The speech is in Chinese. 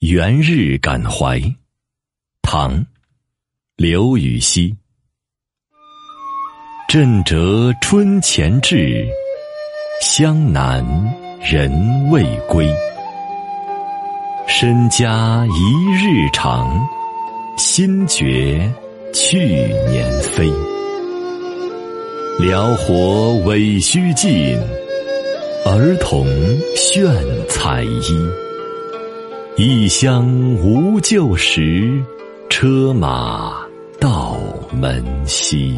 元日感怀，唐·刘禹锡。震折春前至，湘南人未归。身家一日长，心觉去年飞。辽火委须尽，儿童炫彩衣。异乡无旧时，车马到门西。